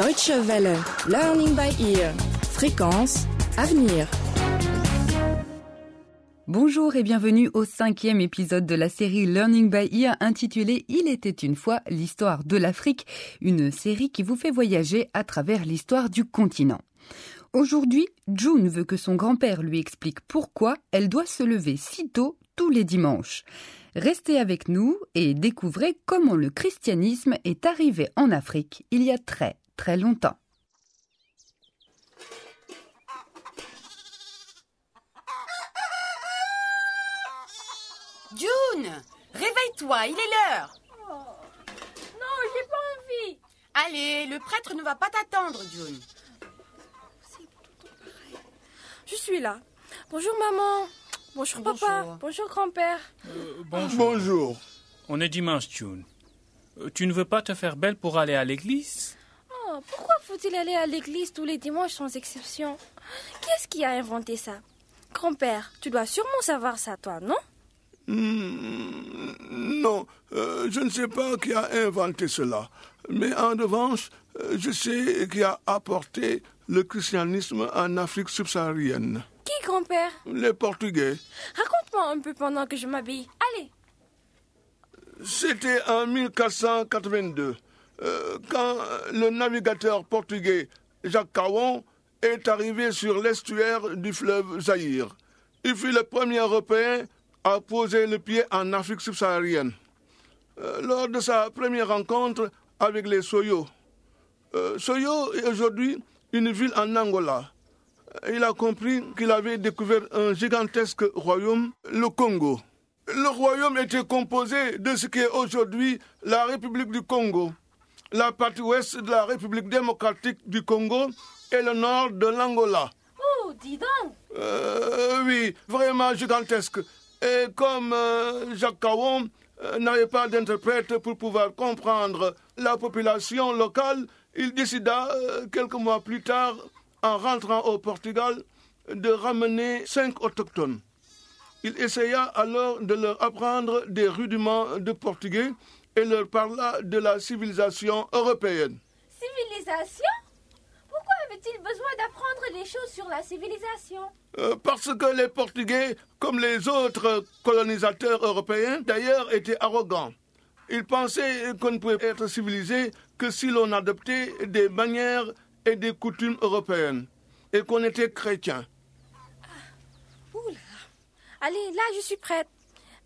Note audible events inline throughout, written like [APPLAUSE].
Deutsche. Learning by ear. Fréquence. Avenir. Bonjour et bienvenue au cinquième épisode de la série Learning by Ear intitulée Il était une fois l'histoire de l'Afrique, une série qui vous fait voyager à travers l'histoire du continent. Aujourd'hui, June veut que son grand-père lui explique pourquoi elle doit se lever si tôt tous les dimanches. Restez avec nous et découvrez comment le christianisme est arrivé en Afrique il y a très très longtemps. June Réveille-toi, il est l'heure Non, j'ai pas envie. Allez, le prêtre ne va pas t'attendre, June. Je suis là. Bonjour maman. Bonjour, papa. Bonjour grand-père. Bonjour. Bonjour. On est dimanche, June. Euh, Tu ne veux pas te faire belle pour aller à l'église? Pourquoi faut-il aller à l'église tous les dimanches sans exception? Qui est-ce qui a inventé ça? Grand-père, tu dois sûrement savoir ça, toi, non? Hmm, non, euh, je ne sais pas qui a inventé cela. Mais en revanche, euh, je sais qui a apporté le christianisme en Afrique subsaharienne. Qui, grand-père? Les Portugais. Raconte-moi un peu pendant que je m'habille. Allez. C'était en 1482, euh, quand le navigateur portugais Jacques Caron est arrivé sur l'estuaire du fleuve Zaïre. Il fut le premier Européen à poser le pied en Afrique subsaharienne. Euh, lors de sa première rencontre avec les Soyo. Euh, Soyo est aujourd'hui une ville en Angola. Il a compris qu'il avait découvert un gigantesque royaume, le Congo. Le royaume était composé de ce qui est aujourd'hui la République du Congo, la partie ouest de la République démocratique du Congo et le nord de l'Angola. Oh, dis donc Euh, oui, vraiment gigantesque. Et comme euh, Jacques Cawon euh, n'avait pas d'interprète pour pouvoir comprendre la population locale, il décida, euh, quelques mois plus tard, en rentrant au Portugal, de ramener cinq autochtones. Il essaya alors de leur apprendre des rudiments de portugais et leur parla de la civilisation européenne. Civilisation? Pourquoi avait-il besoin d'apprendre des choses sur la civilisation? Euh, parce que les Portugais, comme les autres colonisateurs européens, d'ailleurs, étaient arrogants. Ils pensaient qu'on ne pouvait être civilisé que si l'on adoptait des manières et des coutumes européennes, et qu'on était chrétien. Oula. Allez, là, je suis prête.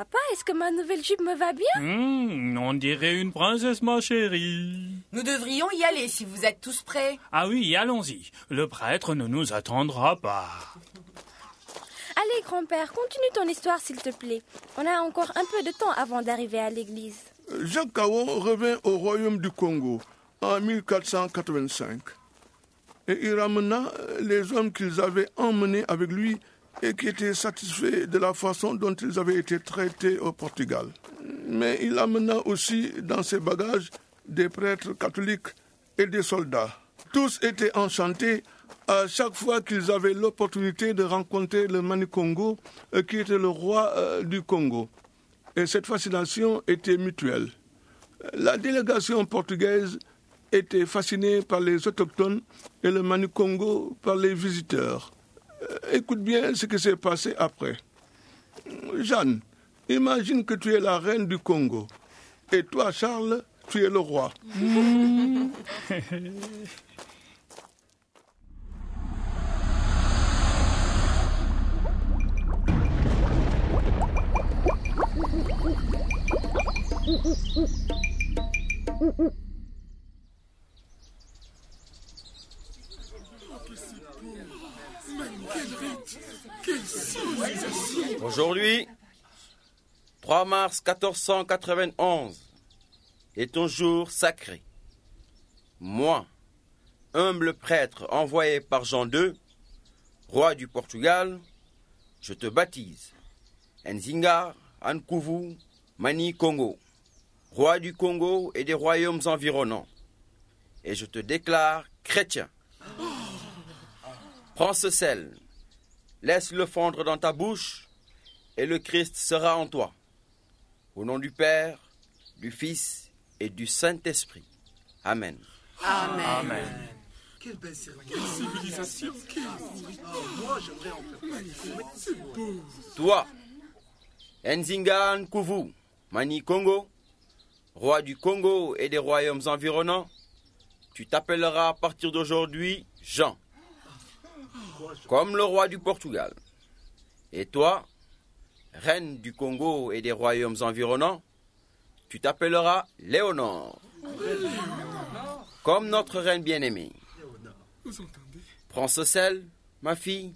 Papa, est-ce que ma nouvelle jupe me va bien? Hmm, On dirait une princesse, ma chérie. Nous devrions y aller si vous êtes tous prêts. Ah oui, allons-y. Le prêtre ne nous attendra pas. Allez, grand-père, continue ton histoire, s'il te plaît. On a encore un peu de temps avant d'arriver à l'église. Jacques Cawon revint au royaume du Congo en 1485. Et il ramena les hommes qu'ils avaient emmenés avec lui et qui étaient satisfaits de la façon dont ils avaient été traités au Portugal. Mais il amena aussi dans ses bagages des prêtres catholiques et des soldats. Tous étaient enchantés à chaque fois qu'ils avaient l'opportunité de rencontrer le Manikongo, euh, qui était le roi euh, du Congo. Et cette fascination était mutuelle. La délégation portugaise était fascinée par les autochtones et le Manikongo par les visiteurs. Écoute bien ce qui s'est passé après. Jeanne, imagine que tu es la reine du Congo. Et toi, Charles, tu es le roi. Aujourd'hui, 3 mars 1491, est un jour sacré. Moi, humble prêtre envoyé par Jean II, roi du Portugal, je te baptise Nzinga Ankuvu Mani Congo, roi du Congo et des royaumes environnants, et je te déclare chrétien. Prends ce sel, laisse-le fondre dans ta bouche, et le Christ sera en toi. Au nom du Père, du Fils et du Saint-Esprit. Amen. Amen. Amen. Toi, Nzinga Nkuvu, Mani Congo, roi du Congo et des royaumes environnants, tu t'appelleras à partir d'aujourd'hui Jean, comme le roi du Portugal. Et toi, reine du Congo et des royaumes environnants, tu t'appelleras Léonore, comme notre reine bien-aimée. Prends ce sel, ma fille,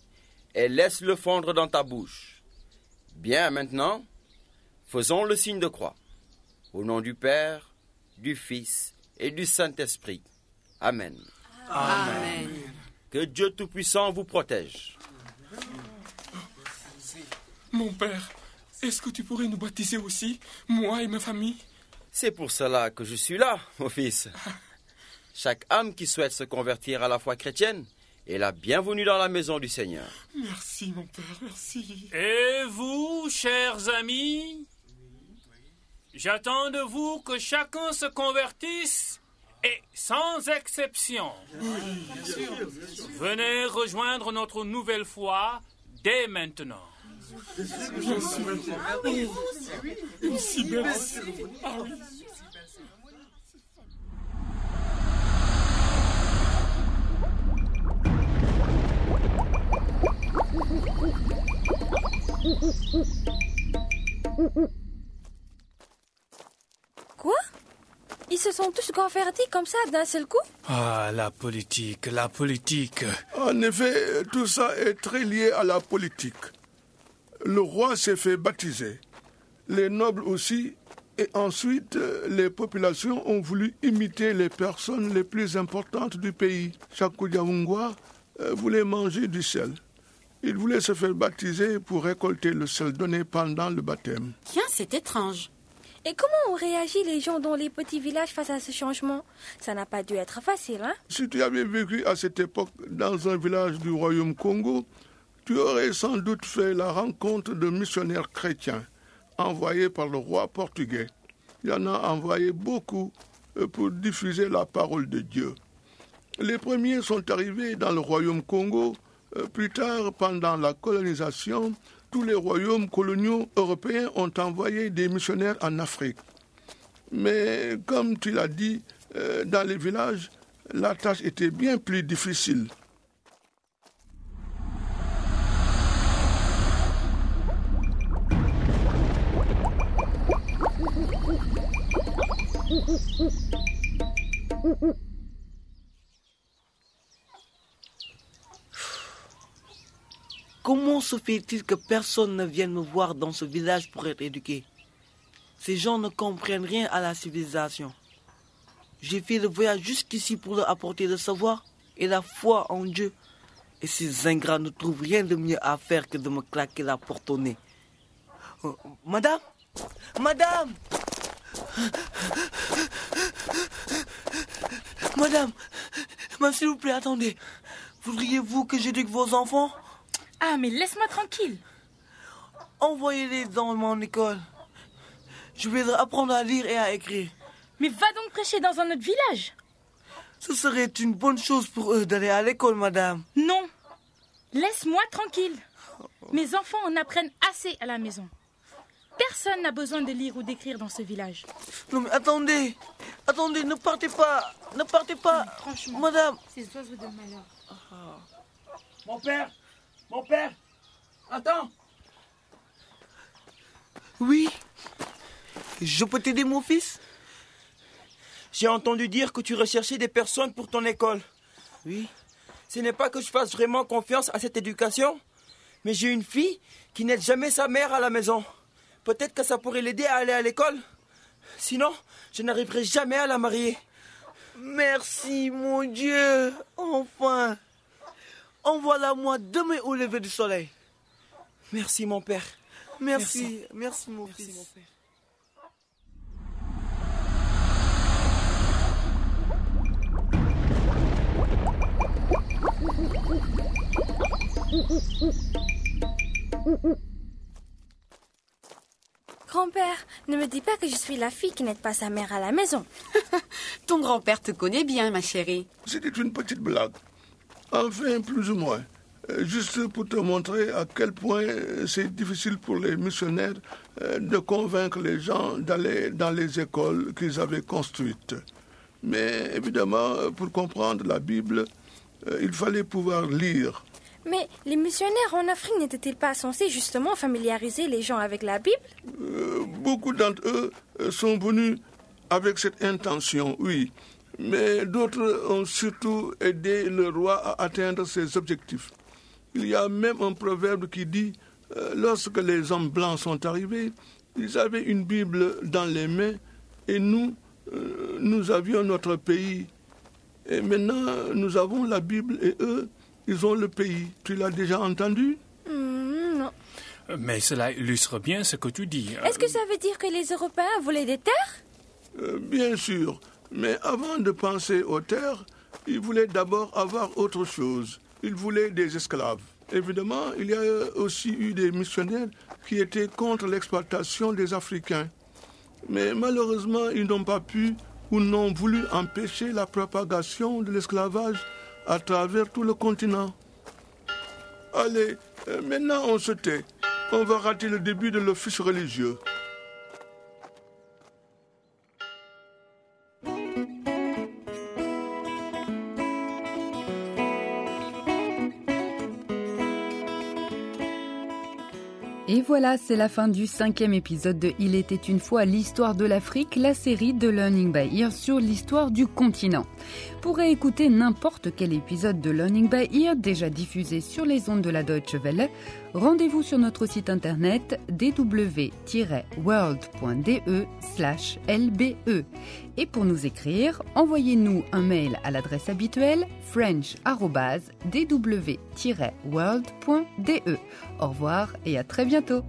et laisse-le fondre dans ta bouche. Bien maintenant, faisons le signe de croix. Au nom du Père, du Fils et du Saint-Esprit. Amen. Amen. Que Dieu Tout-Puissant vous protège. Mon père, est-ce que tu pourrais nous baptiser aussi, moi et ma famille? C'est pour cela que je suis là, mon fils. [LAUGHS] Chaque âme qui souhaite se convertir à la foi chrétienne est la bienvenue dans la maison du Seigneur. Merci, mon père, merci. Et vous, chers amis, j'attends de vous que chacun se convertisse et sans exception. Venez rejoindre notre nouvelle foi dès maintenant. Aussi belle. Ah oui. Quoi Ils se sont tous convertis comme ça d'un seul coup Ah, la politique, la politique. En effet, tout ça est très lié à la politique. Le roi s'est fait baptiser, les nobles aussi, et ensuite les populations ont voulu imiter les personnes les plus importantes du pays. Chakoudiaoungwa euh, voulait manger du sel. Il voulait se faire baptiser pour récolter le sel donné pendant le baptême. Tiens, c'est étrange. Et comment ont réagi les gens dans les petits villages face à ce changement? Ça n'a pas dû être facile, hein? Si tu avais vécu à cette époque dans un village du royaume Congo, tu aurais sans doute fait la rencontre de missionnaires chrétiens envoyés par le roi portugais. Il en a envoyé beaucoup euh, pour diffuser la parole de Dieu. Les premiers sont arrivés dans le royaume Congo. Euh, Plus tard, pendant la colonisation, tous les royaumes coloniaux européens ont envoyé des missionnaires en Afrique. Mais comme tu l'as dit, euh, dans les villages, la tâche était bien plus difficile. Fait-il que personne ne vienne me voir dans ce village pour être éduqué? Ces gens ne comprennent rien à la civilisation. J'ai fait le voyage jusqu'ici pour leur apporter le savoir et la foi en Dieu. Et ces ingrats ne trouvent rien de mieux à faire que de me claquer la porte au nez. Euh, Madame? Madame? Madame Madame, s'il vous plaît, attendez. Voudriez-vous que j'éduque vos enfants? Ah, mais laisse-moi tranquille. Envoyez-les dans mon école. Je vais leur apprendre à lire et à écrire. Mais va donc prêcher dans un autre village. Ce serait une bonne chose pour eux d'aller à l'école, madame. Non. Laisse-moi tranquille. Mes enfants en apprennent assez à la maison. Personne n'a besoin de lire ou d'écrire dans ce village. Non mais attendez, attendez, ne partez pas, ne partez pas, Franchement. madame. Ces oiseaux de malheur. Mon père, mon père, attends. Oui, je peux t'aider, mon fils? J'ai entendu dire que tu recherchais des personnes pour ton école. Oui. Ce n'est pas que je fasse vraiment confiance à cette éducation, mais j'ai une fille qui n'aide jamais sa mère à la maison. Peut-être que ça pourrait l'aider à aller à l'école. Sinon, je n'arriverai jamais à la marier. Merci, mon Dieu, enfin. Envoie-la moi demain au lever du soleil. Merci, mon père. Merci, merci, mon fils. Grand-père, grand-père, ne me dis pas que je suis la fille qui n'aide pas sa mère à la maison. [LAUGHS] Ton grand-père te connaît bien, ma chérie. C'était une petite blague. Enfin, plus ou moins. Euh, Juste pour te montrer à quel point c'est difficile pour les missionnaires euh, de convaincre les gens d'aller dans les écoles qu'ils avaient construites. Mais évidemment, pour comprendre la Bible, euh, il fallait pouvoir lire. Mais les missionnaires en Afrique n'étaient-ils pas censés justement familiariser les gens avec la Bible? Euh, beaucoup d'entre eux sont venus avec cette intention, oui. Mais d'autres ont surtout aidé le roi à atteindre ses objectifs. Il y a même un proverbe qui dit, euh, lorsque les hommes blancs sont arrivés, ils avaient une Bible dans les mains et nous, euh, nous avions notre pays. Et maintenant, nous avons la Bible et eux, ils ont le pays. Tu l'as déjà entendu? Hmm, Non. Mais cela illustre bien ce que tu dis. Est-ce que ça veut dire que les Européens voulaient des terres? Euh, bien sûr, mais avant de penser aux terres, ils voulaient d'abord avoir autre chose. Ils voulaient des esclaves. Évidemment, il y a aussi eu des missionnaires qui étaient contre l'exploitation des Africains. Mais malheureusement, ils n'ont pas pu ou n'ont voulu empêcher la propagation de l'esclavage à travers tout le continent. Allez, euh, maintenant on se tait. On va rater le début de l'office religieux. Voilà, c'est la fin du cinquième épisode de Il était une fois l'histoire de l'Afrique, la série de Learning by Ear sur l'histoire du continent. Pour écouter n'importe quel épisode de Learning by Ear déjà diffusé sur les ondes de la Deutsche Welle, rendez-vous sur notre site internet dw-world.de lbe. Et pour nous écrire, envoyez-nous un mail à l'adresse habituelle french.dw-world.de. Au revoir et à très bientôt.